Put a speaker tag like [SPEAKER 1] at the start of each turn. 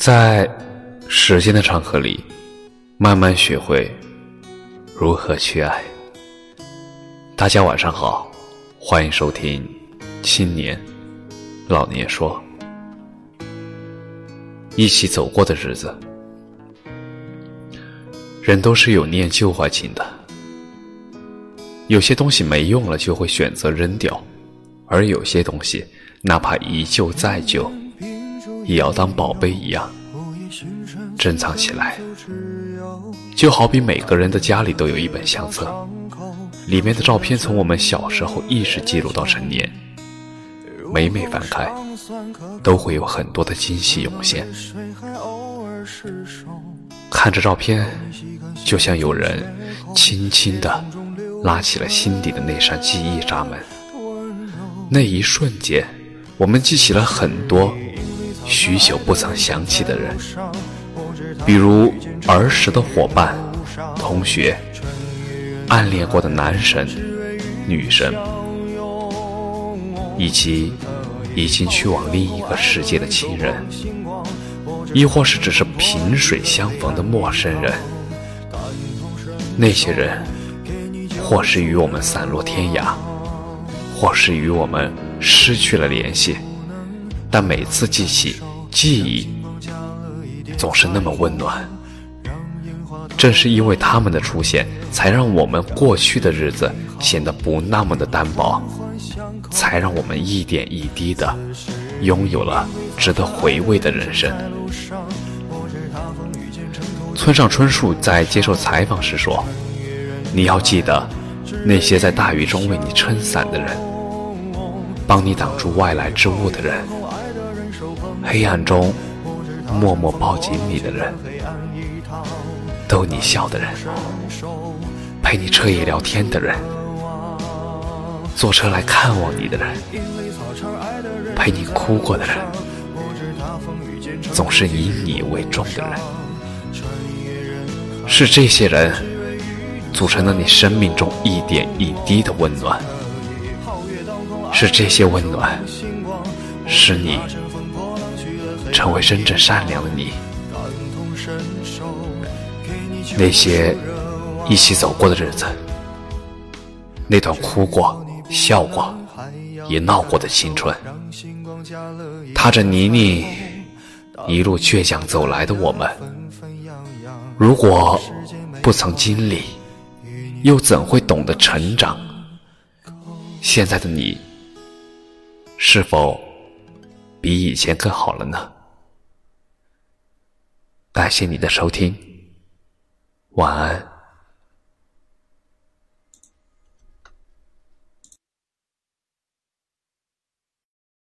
[SPEAKER 1] 在时间的长河里，慢慢学会如何去爱。大家晚上好，欢迎收听《青年老年说》。一起走过的日子，人都是有念旧怀情的。有些东西没用了，就会选择扔掉；而有些东西，哪怕一旧再旧，也要当宝贝一样珍藏起来。就好比每个人的家里都有一本相册，里面的照片从我们小时候一直记录到成年，每每翻开，都会有很多的惊喜涌现。看着照片，就像有人轻轻地。拉起了心底的那扇记忆闸门，那一瞬间，我们记起了很多许久不曾想起的人，比如儿时的伙伴、同学、暗恋过的男神、女神，以及已经去往另一个世界的亲人，亦或是只是萍水相逢的陌生人，那些人。或是与我们散落天涯，或是与我们失去了联系，但每次记起记忆，总是那么温暖。正是因为他们的出现，才让我们过去的日子显得不那么的单薄，才让我们一点一滴的拥有了值得回味的人生。村上春树在接受采访时说：“你要记得。”那些在大雨中为你撑伞的人，帮你挡住外来之物的人，黑暗中默默抱紧你的人，逗你笑的人，陪你彻夜聊天的人，坐车来看望你的人，陪你哭过的人，总是以你为重的人，是这些人。组成了你生命中一点一滴的温暖，是这些温暖，使你成为真正善良的你。那些一起走过的日子，那段哭过、笑过、也闹过的青春，踏着泥泞一路倔强走来的我们，如果不曾经历。又怎会懂得成长？现在的你，是否比以前更好了呢？感谢你的收听，晚安。